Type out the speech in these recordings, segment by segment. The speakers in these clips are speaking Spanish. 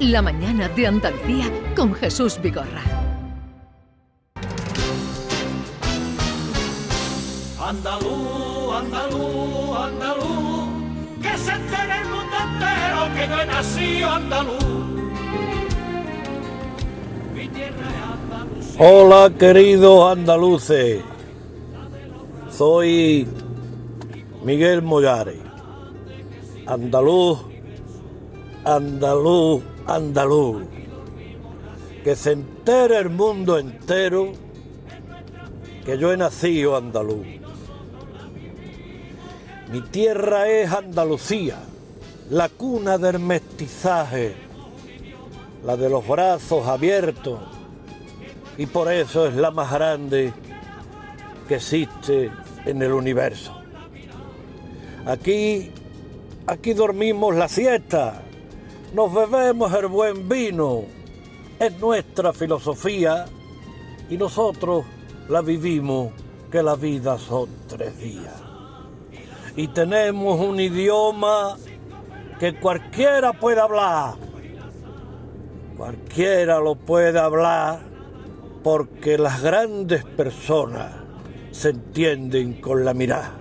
La mañana de Andalucía con Jesús Vigorra. Andalú, andalú, andalú, que se entere el mundo entero que yo he nacido andaluz. Mi tierra es Andalucía. Hola queridos andaluces, soy Miguel Mollares, andaluz, andaluz, andaluz, que se entere el mundo entero que yo he nacido andaluz. Mi tierra es Andalucía, la cuna del mestizaje, la de los brazos abiertos, y por eso es la más grande que existe en el universo. Aquí, aquí dormimos la siesta, nos bebemos el buen vino, es nuestra filosofía y nosotros la vivimos que la vida son tres días. Y tenemos un idioma que cualquiera puede hablar, cualquiera lo puede hablar porque las grandes personas se entienden con la mirada.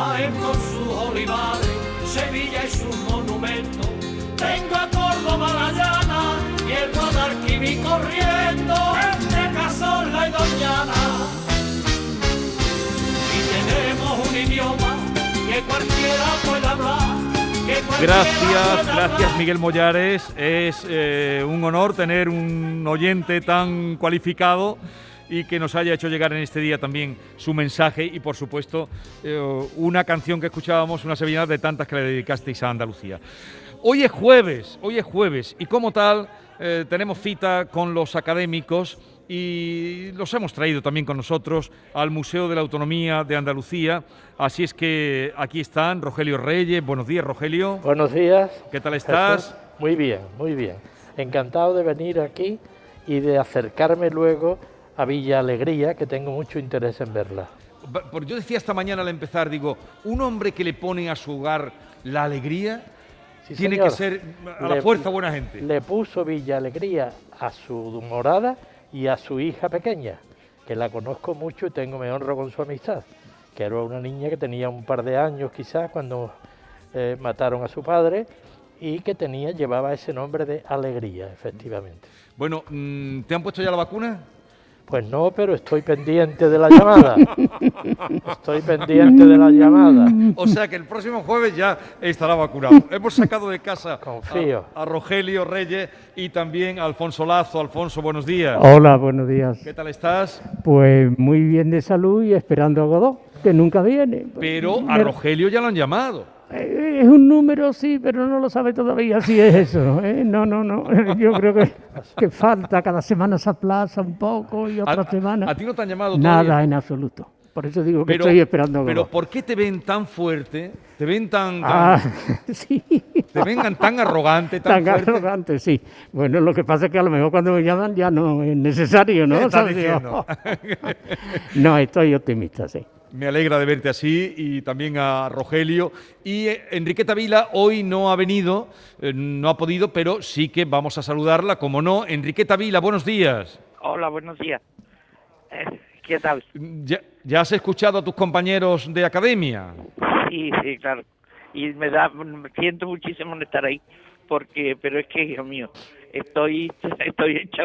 Jaén con sus olivares, Sevilla y sus monumentos. Tengo a Córdoba la llana y el Guadalquivir corriendo entre Cazorla y Doñana. Y tenemos un idioma que cualquiera puede hablar. Gracias, gracias. Miguel Mollares. Es eh, un honor tener un oyente tan cualificado y que nos haya hecho llegar en este día también su mensaje y por supuesto eh, una canción que escuchábamos, una sevillana de tantas que le dedicasteis a Andalucía. Hoy es jueves, hoy es jueves y como tal eh, tenemos cita con los académicos y los hemos traído también con nosotros al Museo de la Autonomía de Andalucía. Así es que aquí están Rogelio Reyes. Buenos días, Rogelio. Buenos días. ¿Qué tal estás? Muy bien, muy bien. Encantado de venir aquí y de acercarme luego a Villa Alegría, que tengo mucho interés en verla. Yo decía esta mañana al empezar, digo, un hombre que le pone a su hogar la alegría Sí, tiene señor. que ser a la Le- fuerza buena gente. Le puso Villa Alegría a su morada y a su hija pequeña, que la conozco mucho y tengo me honro con su amistad, que era una niña que tenía un par de años quizás cuando eh, mataron a su padre y que tenía llevaba ese nombre de Alegría, efectivamente. Bueno, mm, ¿te han puesto ya la vacuna? Pues no, pero estoy pendiente de la llamada. Estoy pendiente de la llamada. O sea que el próximo jueves ya estará vacunado. Hemos sacado de casa Confío. A, a Rogelio Reyes y también a Alfonso Lazo. Alfonso, buenos días. Hola, buenos días. ¿Qué tal estás? Pues muy bien de salud y esperando a Godó, que nunca viene. Pero a Rogelio ya lo han llamado. Eh, Es un número, sí, pero no lo sabe todavía si es eso. ¿eh? No, no, no. Yo creo que, que falta, cada semana se aplaza un poco y A, otra semana. a ti no te han llamado todavía. Nada en absoluto. Por eso digo que estoy esperando a pero. ¿por qué te ven tan fuerte? ¿Te ven tan, tan- Ah, sí. te ven tan arrogante, tan, Tan fuerte? arrogante, sí. Bueno, lo que pasa es que a lo mejor cuando me llaman ya no es necesario, ¿no? ¿Qué estás diciendo? no, estoy optimista, sí. Me alegra de verte así y también a Rogelio. Y eh, Enriqueta Vila hoy no ha venido, eh, no ha podido, pero sí que vamos a saludarla, como no. Enriqueta Vila, buenos días. Hola, buenos días. Eh, ¿Qué tal? ¿Ya, ya has escuchado a tus compañeros de academia? Sí, sí, claro. Y me da, me siento muchísimo en estar ahí, porque, pero es que, Dios mío, estoy, estoy hecha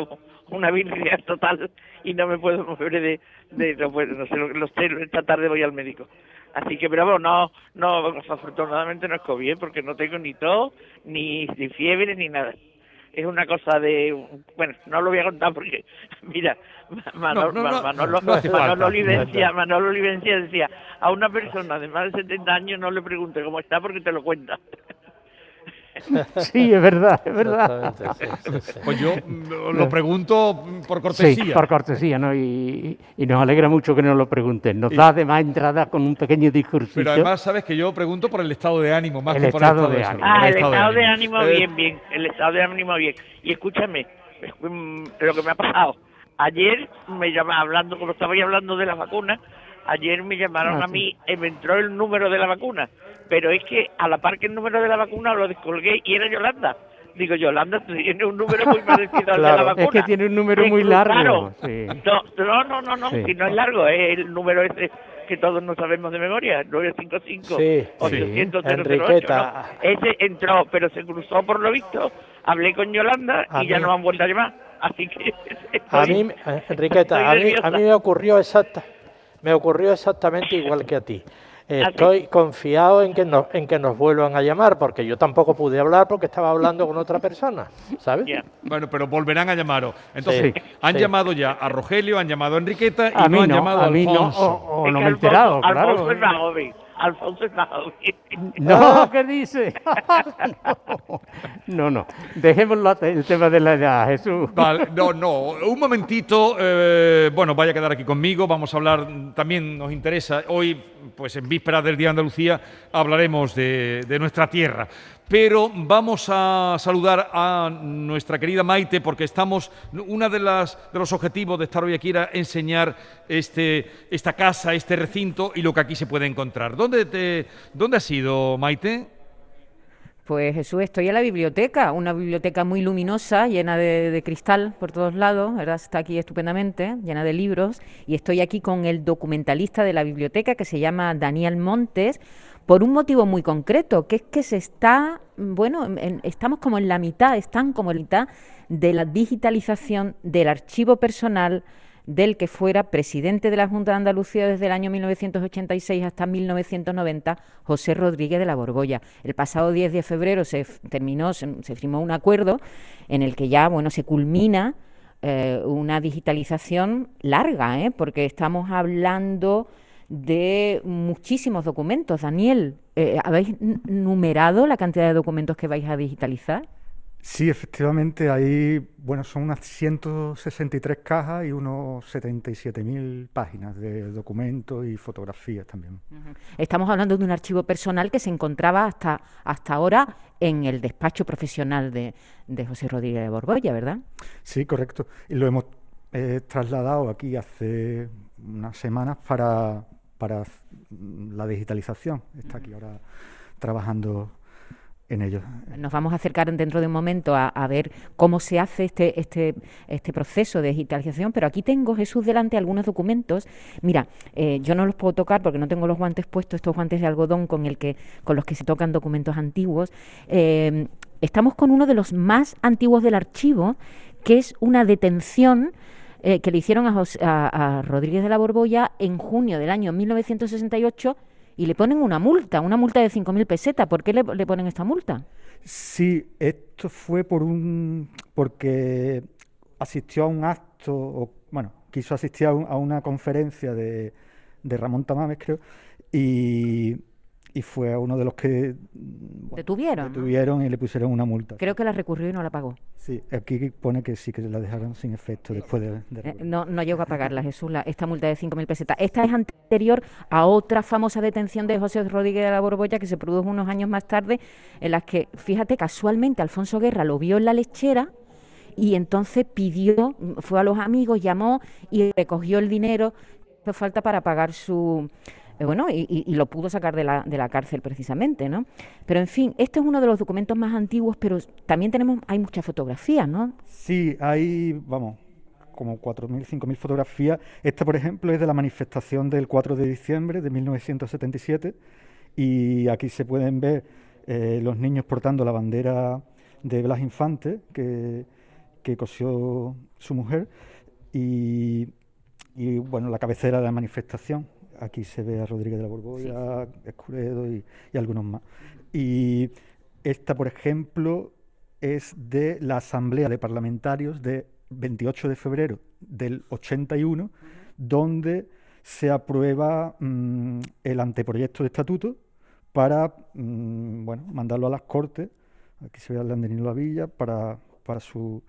una virgen total y no me puedo mover de, de no, puedo, no sé, lo, lo sé, esta tarde voy al médico. Así que, pero bueno, no, no, afortunadamente no es COVID, porque no tengo ni tos, ni, ni fiebre, ni nada. Es una cosa de, bueno, no lo voy a contar porque, mira, Manolo, No, no, no, Manolo, no hace falta. Manolo Olivencia, Manolo Olivencia decía, a una persona de más de 70 años no le pregunte cómo está porque te lo cuenta. Sí, es verdad, es verdad. Sí, sí, sí. Pues yo mm, lo pregunto por Sí, cortesía. por cortesía, ¿no? Y, y nos alegra mucho que nos lo pregunten. Nos da además entrada con un pequeño discursito. Pero además sabes que yo pregunto por el estado de ánimo, más El que por estado el de estado de, ánimo. Ah, El el estado de ánimo, Eh, bien, bien. El estado de ánimo, bien. Y escúchame, mm, lo que me ha pasado. Ayer me llamaba hablando, como estabais hablando de la vacuna, Ayer me llamaron Ah, a sí. mí, eh, me entró el número de la vacuna, pero es que a la par que el número de la vacuna lo descolgué y era Yolanda. Digo, Yolanda, tú tienes un número muy parecido al de la vacuna. es que tiene un número Me muy largo, sí. No, no, no, no, Sí. que no es largo, es el número ese que todos no sabemos de memoria, 955 Sí, 800 sí. 008, Enriqueta. ¿no? Ese entró, pero se cruzó por lo visto, hablé con Yolanda A y ya no han vuelto a llamar, así que... A estoy- mí, eh, Enriqueta, a mí, a mí me ocurrió exacta, me ocurrió exactamente igual que a ti. Estoy confiado en que nos, en que nos vuelvan a llamar, porque yo tampoco pude hablar porque estaba hablando con otra persona, ¿sabes? Bueno, pero volverán a llamaros. Entonces, Sí, han sí. llamado ya a Rogelio, han llamado a Enriqueta y A no mí han no, llamado a a mí no, o, no me he Alfonso- enterado, claro. Alfonso Alfonso joven. No, ¿qué dice? no, no, dejémoslo a- el tema de la edad, Jesús. Vale, no, no, un momentito, eh, bueno, vaya a quedar aquí conmigo, vamos a hablar, también nos interesa, hoy, pues en vísperas del Día de Andalucía, hablaremos de, de nuestra tierra. Pero vamos a saludar a nuestra querida Maite, porque estamos, una de, de los objetivos de estar hoy aquí era enseñar este, esta casa, este recinto y lo que aquí se puede encontrar. ¿Dónde, te, dónde has ido, Maite? Pues Jesús, estoy en la biblioteca, una biblioteca muy luminosa, llena de, de cristal por todos lados, ¿verdad? Está aquí estupendamente, llena de libros, y estoy aquí con el documentalista de la biblioteca que se llama Daniel Montes, por un motivo muy concreto, que es que se está, bueno, en- estamos como en la mitad, están como en la mitad de la digitalización del archivo personal del que fuera presidente de la Junta de Andalucía desde el año 1986 hasta 1990, José Rodríguez de la Borbolla. El pasado 10 de febrero se terminó, se, se firmó un acuerdo en el que ya, bueno, se culmina eh, una digitalización larga, ¿eh? porque estamos hablando de muchísimos documentos. Daniel, eh, ¿habéis numerado la cantidad de documentos que vais a digitalizar? Sí, efectivamente, ahí, bueno, son unas 163 cajas y unos 77.000 páginas de documentos y fotografías también. Estamos hablando de un archivo personal que se encontraba hasta, hasta ahora en el despacho profesional de, de José Rodríguez de Borbolla, ¿verdad? Sí, correcto. Y lo hemos eh, trasladado aquí hace unas semanas para, para mm, la digitalización. Está aquí ahora trabajando en ello. Nos vamos a acercar dentro de un momento a, a ver cómo se hace este, este, este proceso de digitalización, pero aquí tengo, Jesús, delante algunos documentos. Mira, eh, yo no los puedo tocar porque no tengo los guantes puestos, estos guantes de algodón con, el que, con los que se tocan documentos antiguos. Eh, estamos con uno de los más antiguos del archivo, que es una detención eh, que le hicieron a, Jos- a- a Rodríguez de la Borbolla en junio del año 1968 y le ponen una multa, una multa de 5.000 pesetas. ¿Por qué le, le ponen esta multa? Sí, esto fue por un porque asistió a un acto, o bueno, quiso asistir a, un- a una conferencia de, de Ramón Tamames, creo, y, y fue a uno de los que mm, bueno, ¿Detuvieron? ¿no? detuvieron y le pusieron una multa. Creo que la recurrió y no la pagó. Sí, aquí pone que sí, que la dejaron sin efecto después de... de Eh, no, no llegó a pagarla, Jesús, la- esta multa de 5.000 pesetas. Esta es anterior a otra famosa detención de José Rodríguez de la Borbolla que se produjo unos años más tarde, en las que, fíjate, casualmente Alfonso Guerra lo vio en la lechera y entonces pidió, fue a los amigos, llamó y recogió el dinero que falta para pagar su... eh, Bueno, y, lo pudo sacar de la, de la cárcel precisamente, ¿no? Pero en fin, este es uno de los documentos más antiguos, pero también tenemos, hay muchas fotografías, ¿no? Sí, hay, vamos, como 4.000, 5.000 fotografías. Esta, por ejemplo, es de la manifestación del 4 de diciembre de 1977 y aquí se pueden ver eh, los niños portando la bandera de Blas Infante que, que cosió su mujer y, bueno, la cabecera de la manifestación. Aquí se ve a Rodríguez de la Borbolla, Escuredo y, y algunos más. Y esta, por ejemplo, es de la Asamblea de Parlamentarios de 28 de febrero del 81, donde se aprueba mm, el anteproyecto de estatuto para mm, bueno, mandarlo a las Cortes, aquí se ve a Landenino La Villa, para, para su,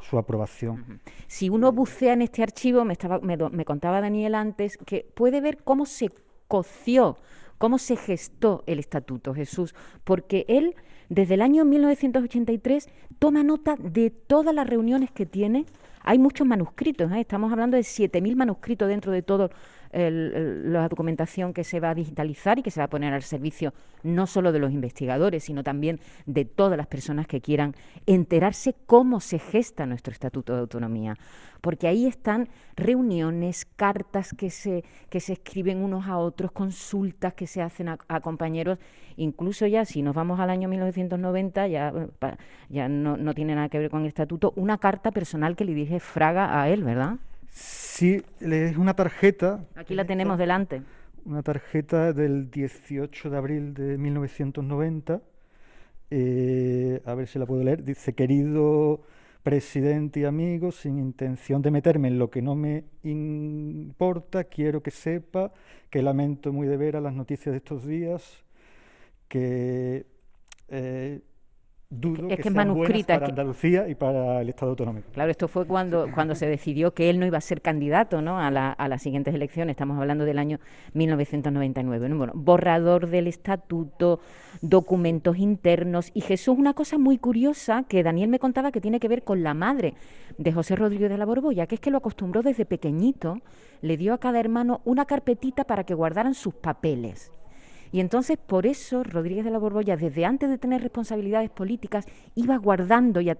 su aprobación. Si uno bucea en este archivo, me, estaba, me, me contaba Daniel antes, que puede ver cómo se coció, cómo se gestó el estatuto, Jesús, porque él desde el año 1983 toma nota de todas las reuniones que tiene. Hay muchos manuscritos, ¿eh? estamos hablando de 7.000 manuscritos dentro de todo el- el- la documentación que se va a digitalizar y que se va a poner al servicio no solo de los investigadores, sino también de todas las personas que quieran enterarse cómo se gesta nuestro Estatuto de Autonomía. Porque ahí están reuniones, cartas que se, que se escriben unos a otros, consultas que se hacen a, compañeros, incluso ya si nos vamos al año 1990, ya, eh, ya no, no tiene nada que ver con el Estatuto, una carta personal que le Fraga a él, ¿verdad? Sí, es una tarjeta. Aquí la tenemos delante. Una tarjeta del 18 de abril de 1990. eh, a ver si la puedo leer. Dice, querido presidente y amigos, sin intención de meterme en lo que no me importa, quiero que sepa que lamento muy de veras las noticias de estos días, que eh, dudo Es que, que es sean manuscrita, para que- Andalucía y para el Estado autonómico. Claro, esto fue cuando, cuando se decidió que él no iba a ser candidato ¿no? a, la- a las siguientes elecciones. Estamos hablando del año 1999. ¿no? Bueno, borrador del estatuto, documentos internos. Y Jesús, una cosa muy curiosa que Daniel me contaba que tiene que ver con la madre de José Rodríguez de la Borbolla, que es que lo acostumbró desde pequeñito, le dio a cada hermano una carpetita para que guardaran sus papeles. Y entonces, por eso, Rodríguez de la Borbolla, desde antes de tener responsabilidades políticas, iba guardando y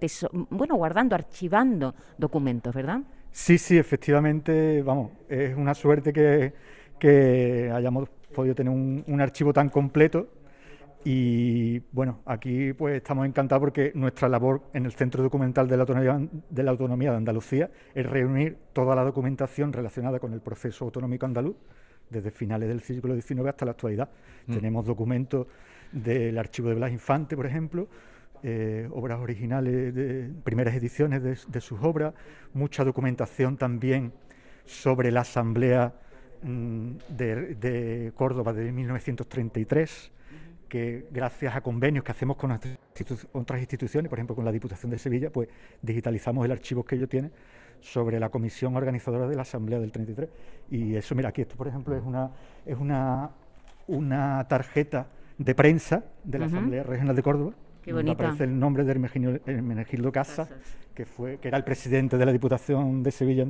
bueno, guardando, archivando documentos, ¿verdad? Sí, sí, efectivamente, vamos, es una suerte que, que hayamos podido tener un, un archivo tan completo y bueno, aquí pues estamos encantados porque nuestra labor en el Centro Documental de la Autonomía de, la Autonomía de Andalucía es reunir toda la documentación relacionada con el proceso autonómico andaluz desde finales del siglo XIX hasta la actualidad. Mm. Tenemos documentos del archivo de Blas Infante, por ejemplo, eh, obras originales, de primeras ediciones de, de sus obras, mucha documentación también sobre la Asamblea mm, de, de Córdoba de 1933, que gracias a convenios que hacemos con otras instituciones, por ejemplo con la Diputación de Sevilla, pues digitalizamos el archivo que ellos tienen sobre la comisión organizadora de la Asamblea del 33. Y eso, mira, aquí esto, por ejemplo, es una, es una, una tarjeta de prensa de la. Asamblea Regional de Córdoba. Qué donde bonita. aparece el nombre de Hermenegildo, Casas, que, fue, que era el presidente de la Diputación de Sevilla.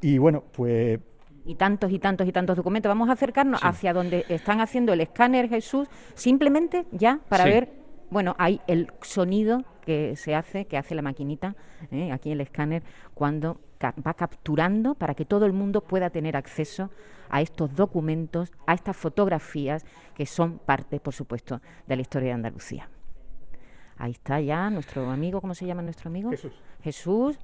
Y bueno, pues Y tantos y tantos y tantos documentos. Vamos a acercarnos hacia donde están haciendo el escáner Jesús, simplemente ya para Sí. ver, bueno, hay el sonido que se hace, que hace la maquinita, ¿eh? aquí el escáner, cuando ca- va capturando para que todo el mundo pueda tener acceso a estos documentos, a estas fotografías que son parte, por supuesto, de la historia de Andalucía. Ahí está ya nuestro amigo, ¿cómo se llama nuestro amigo? Jesús. Jesús.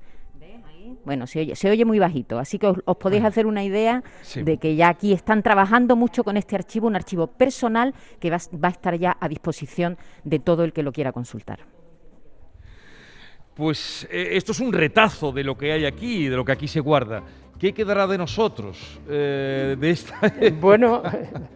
Bueno, se oye, se oye muy bajito, así que os, os podéis hacer una idea Sí. de que ya aquí están trabajando mucho con este archivo, un archivo personal que va, a s- va a estar ya a disposición de todo el que lo quiera consultar. Pues eh, esto es un retazo de lo que hay aquí, de lo que aquí se guarda. ¿Qué quedará de nosotros? eh, de esta... Bueno,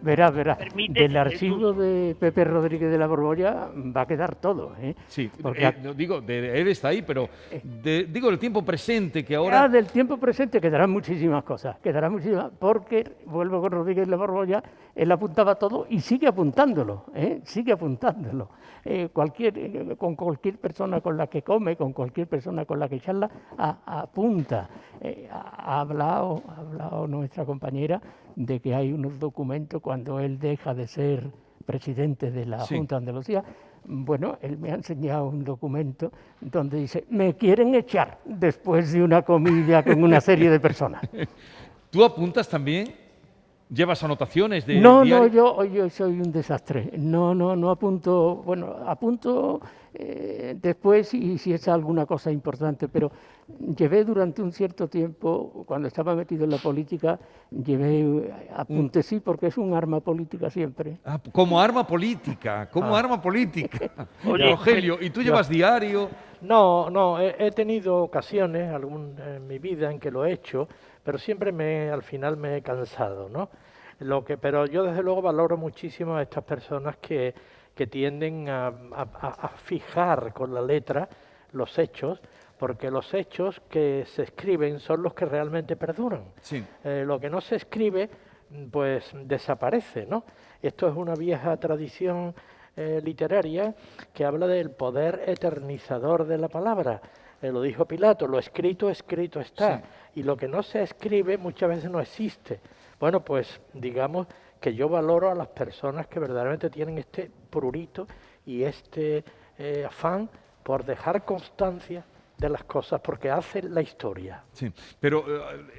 verás, verás. Del archivo de Pepe Rodríguez de la Borbolla va a quedar todo. ¿eh? Sí, Porque eh, no, digo, de, él está ahí, pero de- digo el tiempo presente que ahora ahora... del tiempo presente quedarán muchísimas cosas, quedarán muchísimas, porque vuelvo con Rodríguez de la Borbolla, él apuntaba todo y sigue apuntándolo, ¿eh? sigue apuntándolo. Eh, cualquier, eh, con cualquier persona con la que come, con cualquier persona con la que charla, a- apunta. Eh, ha, ha hablado, ha hablado nuestra compañera de que hay unos documentos cuando él deja de ser presidente de la Sí. Junta de Andalucía. Bueno, él me ha enseñado un documento donde dice, me quieren echar después de una comida con una serie de personas. ¿Tú apuntas también? ¿Llevas anotaciones de No, no, yo, yo soy un desastre. No, no, no apunto, bueno, apunto eh, después y si es alguna cosa importante, pero llevé durante un cierto tiempo, cuando estaba metido en la política, llevé apuntes, sí, porque es un arma política siempre. Ah, como arma política, como Ah. arma política. Oye, Rogelio, ¿y tú llevas diario? No, no, he, he tenido ocasiones algún, en mi vida en que lo he hecho, pero siempre me, al final me he cansado, ¿no? Lo que, pero yo desde luego valoro muchísimo a estas personas que, que tienden a, a- fijar con la letra los hechos, porque los hechos que se escriben son los que realmente perduran. Sí. Eh, lo que no se escribe, pues desaparece, ¿no? Esto es una vieja tradición eh, literaria que habla del poder eternizador de la palabra. Eh, lo dijo Pilato, lo escrito, escrito está. Y lo que no se escribe muchas veces no existe. Bueno, pues digamos que yo valoro a las personas que verdaderamente tienen este prurito y este eh, afán por dejar constancia de las cosas porque hace la historia. Sí, pero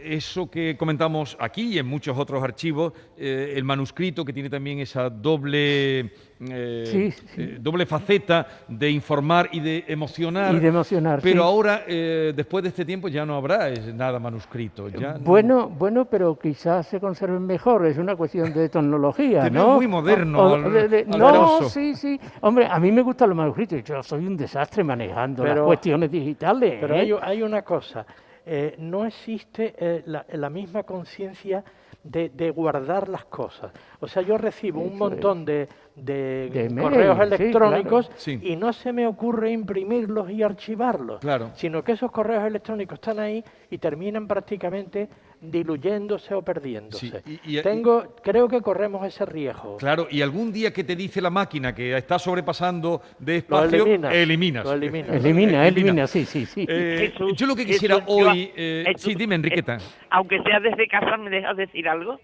eso que comentamos aquí y en muchos otros archivos, eh, el manuscrito que tiene también esa doble, eh, Sí, sí. eh, doble faceta de informar y de emocionar. Y de emocionar, Pero sí. ahora, eh, después de este tiempo, ya no habrá nada manuscrito. Ya no- Bueno, bueno, pero quizás se conserven mejor, es una cuestión de tecnología, Te ¿no? muy moderno, O- o Al- de- de- no, sí, sí. Hombre, a mí me gustan los manuscritos, yo soy un desastre manejando las cuestiones digitales. Pero ¿eh? hay, hay una cosa, eh, no existe eh, la, la misma conciencia de, de guardar las cosas. O sea, yo recibo un montón de, de De mail, correos sí, electrónicos claro. Sí. y no se me ocurre imprimirlos y archivarlos, Claro. sino que esos correos electrónicos están ahí y terminan prácticamente diluyéndose o perdiéndose. Sí, y- y- Tengo, creo que corremos ese riesgo. Claro, y algún día que te dice la máquina que está sobrepasando de Lo espacio, eliminas. eliminas. Lo eliminas. Elimina, elimina, sí, sí, sí. Eh, Jesús, yo lo que Jesús, quisiera yo- hoy... eh, Jesús, sí, dime, Enriqueta. eh, aunque sea desde casa, ¿me dejas decir algo?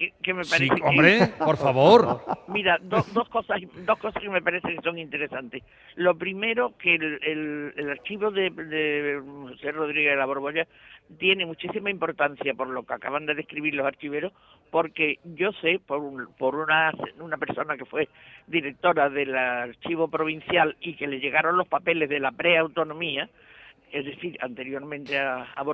Que, que me Sí, parece que- hombre, por favor. Mira, do- dos cosas dos cosas que me parecen que son interesantes. Lo primero, que el, el- el archivo de, de José Rodríguez de la Borbolla tiene muchísima importancia por lo que acaban de describir los archiveros, porque yo sé, por, un- por una, una persona que fue directora del archivo provincial y que le llegaron los papeles de la preautonomía, es decir, anteriormente a, a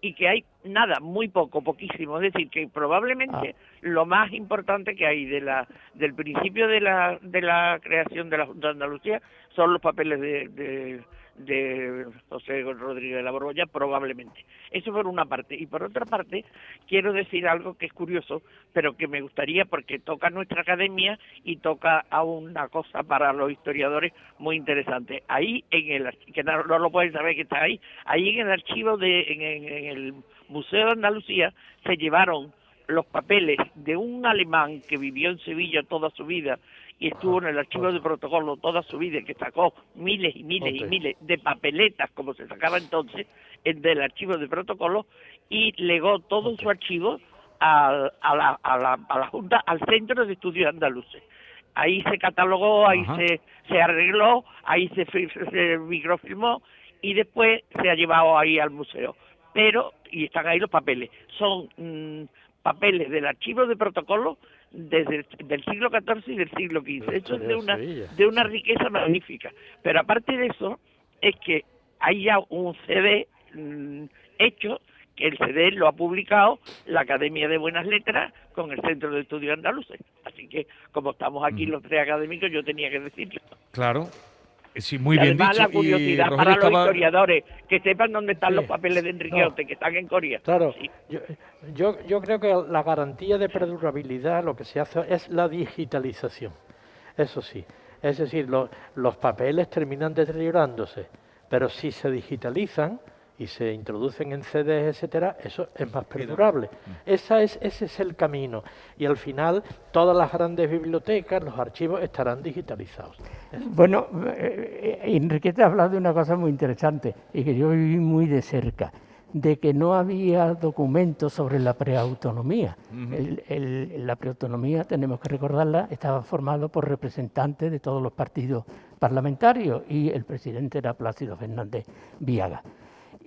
y que hay nada, muy poco, poquísimo, es decir, que probablemente lo más importante que hay de la del principio de la de la creación de la Junta de Andalucía son los papeles de, de, José Rodríguez de la Borbolla, probablemente. Eso por una parte. Y por otra parte, quiero decir algo que es curioso, pero que me gustaría porque toca nuestra academia y toca a una cosa para los historiadores muy interesante. Ahí, en el que no, no lo pueden saber que está ahí, ahí en el archivo de, en el Museo de Andalucía se llevaron los papeles de un alemán que vivió en Sevilla toda su vida y estuvo en el archivo de protocolo toda su vida, que sacó miles y miles y miles de papeletas, como se sacaba entonces, en- del archivo de protocolo, y legó todo su archivo a, a la, a, la, a la Junta, al Centro de Estudios Andaluces. Ahí se catalogó, ahí Ajá. se, se arregló, ahí se, se microfilmó y después se ha llevado ahí al museo. Pero, y están ahí los papeles, son mm, papeles del archivo de protocolo desde el del siglo XIV y del siglo XV. Eso es de una, de una riqueza magnífica. Pero aparte de eso, es que hay ya un CD mm, hecho, que el CD lo ha publicado la Academia de Buenas Letras con el Centro de Estudios Andaluces. Así que, como estamos aquí los tres académicos, yo tenía que decirlo. Claro. Sí, muy y bien además dicho. la curiosidad y para Rogelio los estaba- historiadores, que sepan dónde están Sí. los papeles de Enrique No. Ote, que están en Corea. Claro, Sí. yo, yo, yo creo que la garantía de perdurabilidad lo que se hace es la digitalización. Eso sí. Es decir, lo- los papeles terminan deteriorándose, pero si se digitalizan y se introducen en CDs, etcétera, eso es más perdurable. Esa es, ese es el camino. Y al final, todas las grandes bibliotecas, los archivos estarán digitalizados. Bueno, eh, eh, Enriqueta ha hablado de una cosa muy interesante y que yo viví muy de cerca, de que no había documentos sobre la preautonomía. El- el- la preautonomía, tenemos que recordarla, estaba formado por representantes de todos los partidos parlamentarios y el presidente era Plácido Fernández Viaga.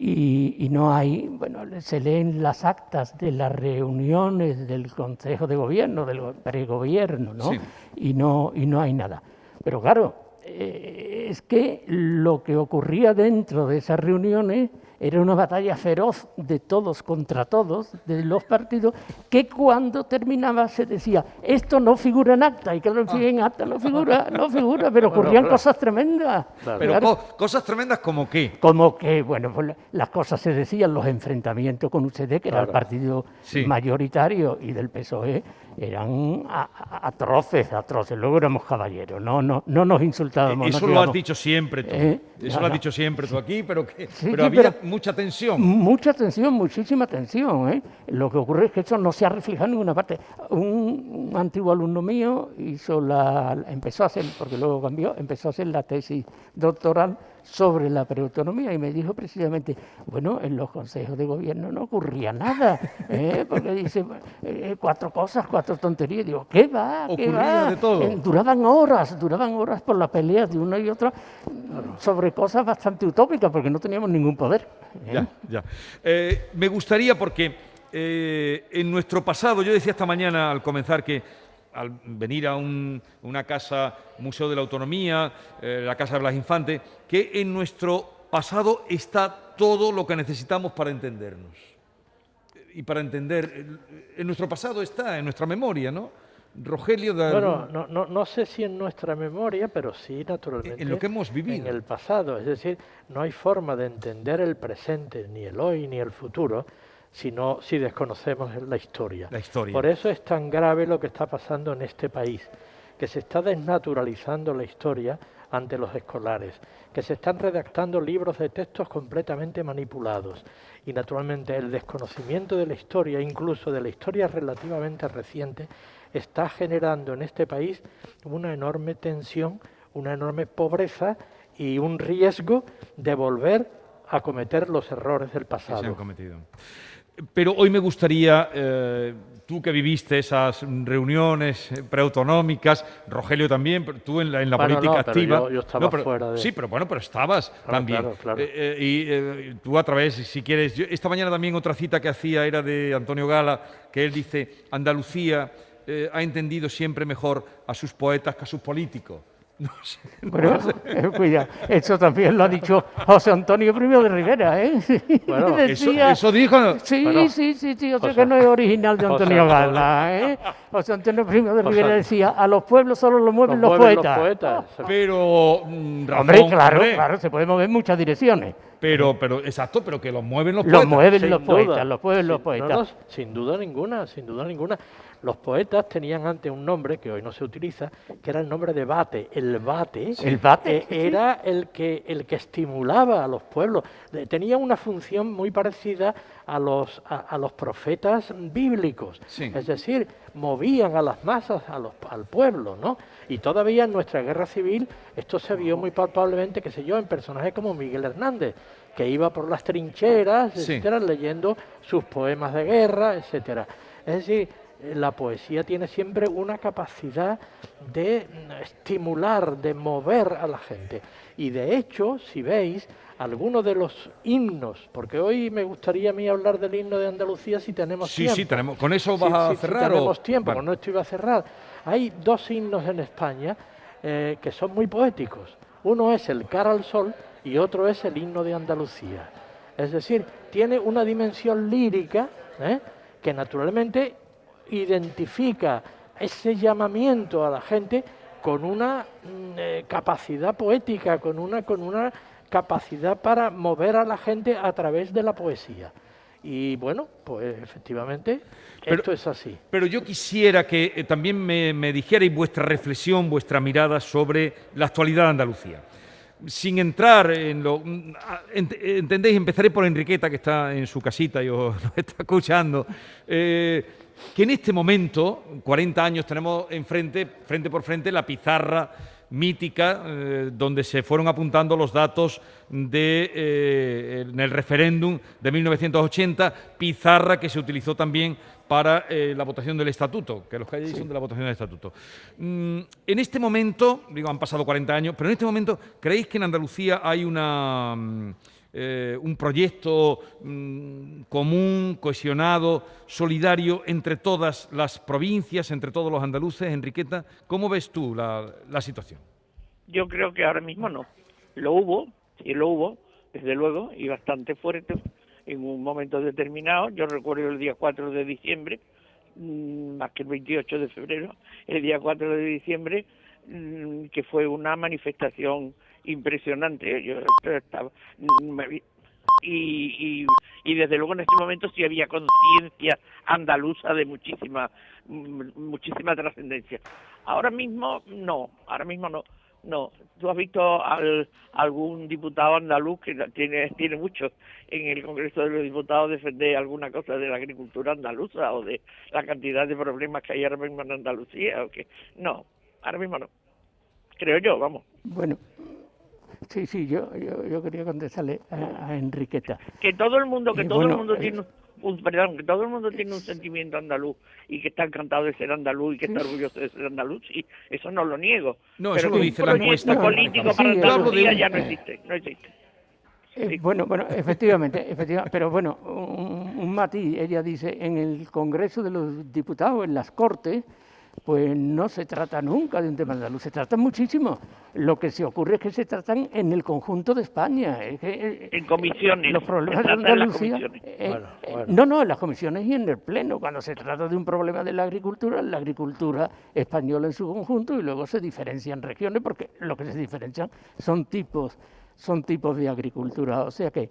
Y, y no hay, bueno, se leen las actas de las reuniones del Consejo de Gobierno, del go- pregobierno, ¿no? Sí. Y no, y no hay nada. Pero claro, eh, es que lo que ocurría dentro de esas reuniones era una batalla feroz de todos contra todos, de los partidos, que cuando terminaba se decía, esto no figura en acta, y claro, en acta no figura, no figura, pero ocurrían claro. cosas tremendas. Claro. Pero co- cosas tremendas como qué. Como que, bueno, pues la- las cosas se decían, los enfrentamientos con UCD, que era el partido Sí. mayoritario, y del PSOE, eran atroces, atroces. Luego éramos caballeros, no, no, no nos insultábamos. Eso no lo has dicho siempre tú. Eh, Eso lo has dicho siempre tú aquí, pero, que, Sí, pero sí, había pero- mucha tensión. Mucha tensión, muchísima tensión. ¿eh? Lo que ocurre es que eso no se ha reflejado en ninguna parte. Un, un antiguo alumno mío hizo la, empezó a hacer, porque luego cambió, empezó a hacer la tesis doctoral sobre la preautonomía y me dijo precisamente, bueno, en los consejos de gobierno no ocurría nada, ¿eh? porque dice eh, cuatro cosas, cuatro tonterías. Digo, ¿qué va? ¿Qué va? Eh, duraban horas, duraban horas por las peleas de uno y otro sobre cosas bastante utópicas porque no teníamos ningún poder. Ya, ya. me gustaría porque en nuestro pasado, yo decía esta mañana al comenzar que al venir a una casa, Museo de la Autonomía, eh, la Casa de Blas Infante, que en nuestro pasado está todo lo que necesitamos para entendernos. Y para entender, en nuestro pasado está, en nuestra memoria, ¿no? Rogelio... Bueno, no, no, no, sé si en nuestra memoria, pero sí, naturalmente... En lo que hemos vivido. En el pasado, es decir, no hay forma de entender el presente, ni el hoy, ni el futuro, sino si desconocemos la historia. la historia. Por eso es tan grave lo que está pasando en este país, que se está desnaturalizando la historia ante los escolares, que se están redactando libros de textos completamente manipulados y naturalmente el desconocimiento de la historia, incluso de la historia relativamente reciente, está generando en este país una enorme tensión, una enorme pobreza y un riesgo de volver a cometer los errores del pasado. se han cometido. Pero hoy me gustaría, eh, tú que viviste esas reuniones preautonómicas, Rogelio también, tú en la, política activa. Yo, estaba fuera de... Sí, pero bueno, pero estabas también. Eh, eh, y tú a través, si quieres. esta mañana también otra cita que hacía era de Antonio Gala, que él dice: Andalucía ha entendido siempre mejor a sus poetas que a sus políticos. No sé, bueno, eh, cuidado, eso también lo ha dicho José Antonio I de Rivera, ¿eh? Bueno, eso, dijo. Sí, sí, sí, sí, yo sé que no es original de Antonio Gala, ¿eh? José Antonio I de Rivera decía, a los pueblos solo lo mueven los, poetas. Pero, mm, hombre, claro, claro, se puede mover en muchas direcciones. Pero, pero, exacto, pero que los mueven los poetas. Los mueven los poetas, los mueven los poetas. sin duda ninguna, sin duda ninguna. Los poetas tenían antes un nombre que hoy no se utiliza, que era el nombre de bate. El bate, ¿El bate? Eh, era el que, el que estimulaba a los pueblos. Tenía una función muy parecida a los, a, los profetas bíblicos. Es decir, movían a las masas, a los, al pueblo, ¿no? Y todavía en nuestra guerra civil esto se vio muy palpablemente, qué sé yo, en personajes como Miguel Hernández, que iba por las trincheras, etcétera, leyendo sus poemas de guerra, etcétera. Es decir, la poesía tiene siempre una capacidad de estimular, de mover a la gente. Y de hecho, si veis, algunos de los himnos, porque hoy me gustaría a mí hablar del himno de Andalucía si tenemos tiempo. Sí, sí, tenemos. ¿Con eso vas a cerrar? Si tenemos tiempo, con esto iba a cerrar. Hay dos himnos en España eh, que son muy poéticos. Uno es el Cara al Sol y otro es el himno de Andalucía. Es decir, tiene una dimensión lírica ¿eh? que naturalmente identifica ese llamamiento a la gente con una mm, eh, capacidad poética, con una, con una capacidad para mover a la gente a través de la poesía. Y bueno, pues efectivamente esto es así. Pero yo quisiera que eh, también me, me dijerais vuestra reflexión, vuestra mirada sobre la actualidad de Andalucía sin entrar en lo... Mm, entendéis, empezaré por Enriqueta, que está en su casita y os está escuchando. Eh, que en este momento, 40 años, tenemos enfrente, frente por frente, la pizarra mítica eh, donde se fueron apuntando los datos de, eh, en el referéndum de 1980, pizarra que se utilizó también para eh, la votación del estatuto, que los que hay son de la votación del estatuto. Mm, en este momento, digo, han pasado 40 años, pero en este momento, ¿creéis que en Andalucía hay una... Mm, eh, un proyecto mm, común, cohesionado, solidario entre todas las provincias, entre todos los andaluces, Enriqueta. ¿Cómo ves tú la, situación? Yo creo que ahora mismo no. Lo hubo, y lo hubo, desde luego, y bastante fuerte en un momento determinado. Yo recuerdo el día 4 de diciembre, mm, más que el 28 de febrero, el día 4 de diciembre, mm, que fue una manifestación impresionante. Yo estaba, y, y, desde luego en este momento sí había conciencia andaluza de muchísima muchísima trascendencia. Ahora mismo no, ahora mismo no. No, tú has visto al, algún diputado andaluz que tiene tiene mucho en el Congreso de los Diputados defender alguna cosa de la agricultura andaluza o de la cantidad de problemas que hay ahora mismo en Andalucía o que no, ahora mismo no. Creo yo, vamos. Bueno, Sí, sí, yo, yo, yo quería contestarle a, a Enriqueta. Que todo el mundo, que Eh, todo bueno, el mundo eh, tiene un, perdón, que todo el mundo tiene un sentimiento andaluz y que está encantado de ser andaluz y que está orgulloso de ser andaluz, sí, eso no lo niego. No, Pero eso lo dice la encuesta. político para Andalucía ya no existe, no existe. Eh, bueno, bueno, efectivamente, efectivamente, pero bueno, un, un matiz, ella dice, en el Congreso de los Diputados, en las Cortes, pues no se trata nunca de un tema andaluz, se trata muchísimo. Lo que se ocurre es que se tratan en el conjunto de España. es que, eh, En comisiones. los problemas de trata en las Andalucía. comisiones. eh, Bueno, eh, bueno. No, no, en las comisiones y en el Pleno. Cuando se trata de un problema de la agricultura, la agricultura española en su conjunto y luego se diferencian regiones porque lo que se diferencian son tipos, son tipos de agricultura. O sea que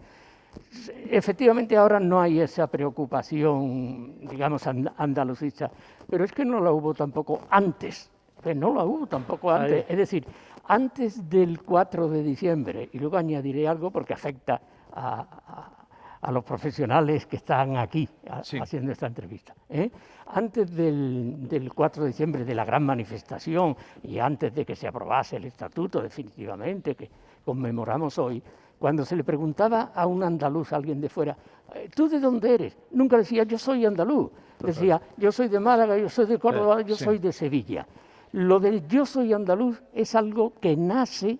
efectivamente ahora no hay esa preocupación, digamos, and- andalucista, pero es que no la hubo tampoco antes. que no la hubo tampoco antes. Ahí. Es decir, antes del 4 de diciembre, y luego añadiré algo porque afecta a, a- los profesionales que están aquí a- Sí. haciendo esta entrevista. ¿eh? Antes del, del 4 de diciembre, de la gran manifestación, y antes de que se aprobase el estatuto definitivamente, que conmemoramos hoy, cuando se le preguntaba a un andaluz, a alguien de fuera, "Eh, ¿tú de dónde eres? Nunca decía, yo soy andaluz. Decía, yo soy de Málaga, yo soy de Córdoba, yo sí. soy de Sevilla. Lo del yo soy andaluz es algo que nace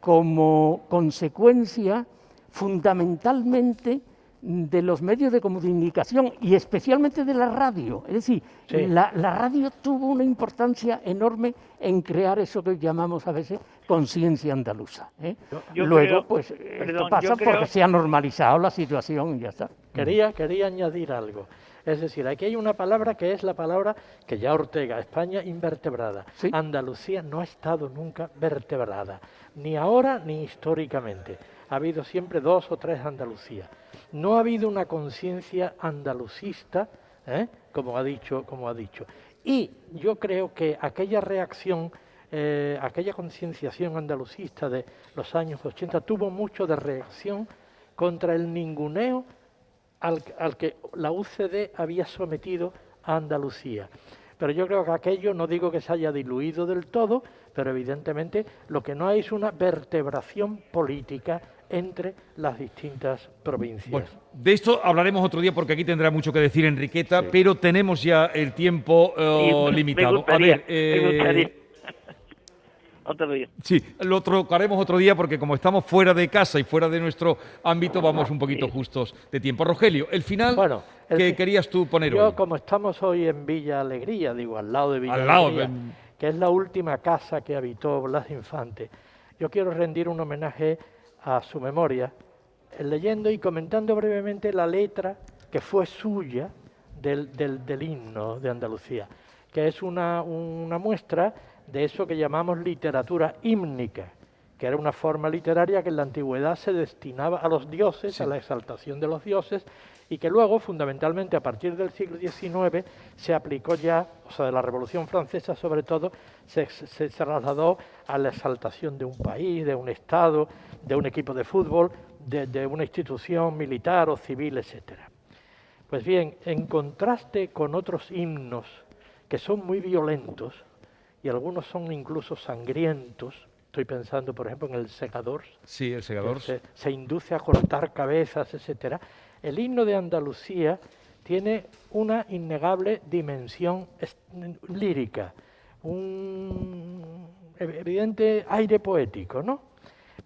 como consecuencia fundamentalmente de los medios de comunicación y especialmente de la radio. Es decir, Sí. la, la radio tuvo una importancia enorme en crear eso que llamamos a veces conciencia andaluza. ¿eh? yo Luego, creo- pues perdón, esto pasa creo- porque se ha normalizado la situación y ya está. Quería, quería añadir algo. Es decir, aquí hay una palabra que es la palabra que ya Ortega, España invertebrada. Sí. Andalucía no ha estado nunca vertebrada, ni ahora ni históricamente. Ha habido siempre dos o tres Andalucías. No ha habido una conciencia andalucista, ¿eh? como ha dicho, como ha dicho. Y yo creo que aquella reacción, eh, aquella concienciación andalucista de los años 80 tuvo mucho de reacción contra el ninguneo al, al que la UCD había sometido a Andalucía. Pero yo creo que aquello, no digo que se haya diluido del todo, pero evidentemente lo que no hay es una vertebración política entre las distintas provincias. Bueno, de esto hablaremos otro día porque aquí tendrá mucho que decir Enriqueta, pero tenemos ya el tiempo eh, limitado. Me gustaría, a ver, eh, me. Otro día. Sí, lo trocaremos otro día porque como estamos fuera de casa y fuera de nuestro ámbito, vamos un poquito justos de tiempo. Rogelio, el final Bueno, el que querías tú poner Yo, hoy. como estamos hoy en Villa Alegría, digo, al lado de Villa Al lado, Alegría, en- que es la última casa que habitó Blas Infante, yo quiero rendir un homenaje a su memoria, eh, leyendo y comentando brevemente la letra que fue suya del, del- del himno de Andalucía, que es una, una muestra de eso que llamamos literatura hímnica, que era una forma literaria que en la antigüedad se destinaba a los dioses, a la exaltación de los dioses, y que luego, fundamentalmente a partir del siglo XIX, se aplicó ya, o sea, de la Revolución Francesa sobre todo, se, se trasladó a la exaltación de un país, de un Estado, de un equipo de fútbol, de, de una institución militar o civil, etcétera. Pues bien, en contraste con otros himnos que son muy violentos y algunos son incluso sangrientos, estoy pensando por ejemplo en el Segador, Sí, el segador. se, se induce a cortar cabezas, etcétera. El himno de Andalucía tiene una innegable dimensión lírica, un ev- evidente aire poético, ¿no?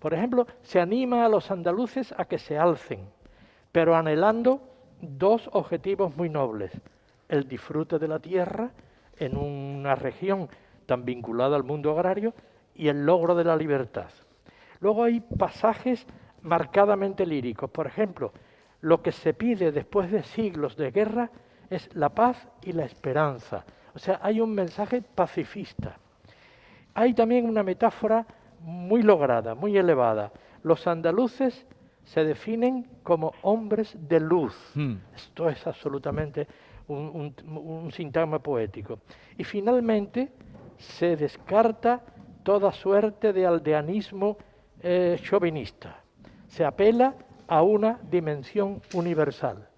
Por ejemplo, se anima a los andaluces a que se alcen, pero anhelando dos objetivos muy nobles, el disfrute de la tierra en una región tan vinculada al mundo agrario y el logro de la libertad. Luego hay pasajes marcadamente líricos. Por ejemplo, lo que se pide después de siglos de guerra es la paz y la esperanza. O sea, hay un mensaje pacifista. Hay también una metáfora muy lograda, muy elevada. Los andaluces se definen como hombres de luz. Hmm. Esto es absolutamente un, un- un sintagma poético. Y finalmente se descarta toda suerte de aldeanismo eh, chauvinista. Se apela a una dimensión universal.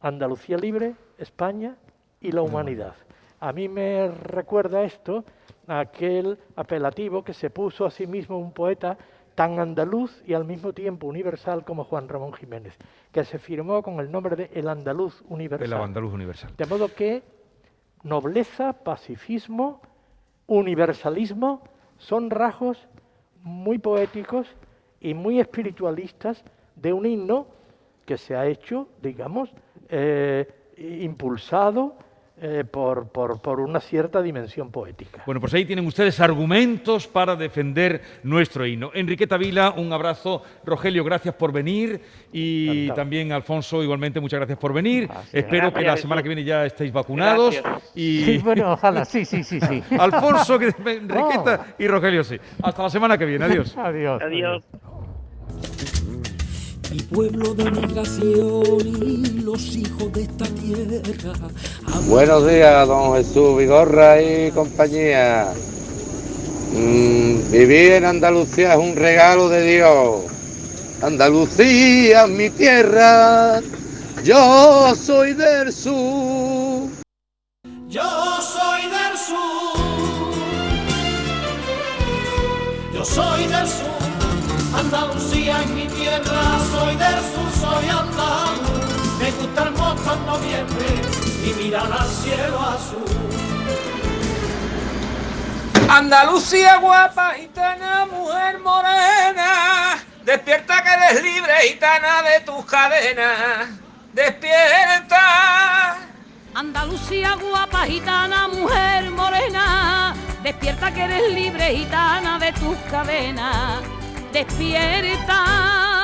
Andalucía libre, España y la humanidad. A mí me recuerda esto a aquel apelativo que se puso a sí mismo un poeta tan andaluz y al mismo tiempo universal como Juan Ramón Jiménez, que se firmó con el nombre de El Andaluz Universal. El andaluz universal. De modo que nobleza, pacifismo, universalismo son rasgos muy poéticos y muy espiritualistas de un himno que se ha hecho, digamos, eh, impulsado eh, por, por, por, una cierta dimensión poética. Bueno, pues ahí tienen ustedes argumentos para defender nuestro himno. Enriqueta Vila, un abrazo. Rogelio, gracias por venir. Y también Alfonso, igualmente, muchas gracias por venir. Espero que la semana que viene ya estéis vacunados. Y... Sí, bueno, ojalá, sí, sí, sí. sí. Alfonso, Enriqueta y Rogelio, sí. Hasta la semana que viene. Adiós. Adiós. Adiós mi pueblo de migración y los hijos de esta tierra. Buenos días, don Jesús Vigorra y compañía. Mm, vivir en Andalucía es un regalo de Dios. Andalucía, mi tierra, yo soy del sur. Yo soy del sur. Yo soy del sur. Andalucía en mi tierra, soy del sur, soy andaluz. Me gusta el mosto en noviembre y mirar al cielo azul. Andalucía guapa, gitana, mujer morena, despierta que eres libre, gitana de tus cadenas, despierta. Andalucía guapa, gitana, mujer morena, despierta que eres libre, gitana de tus cadenas despierta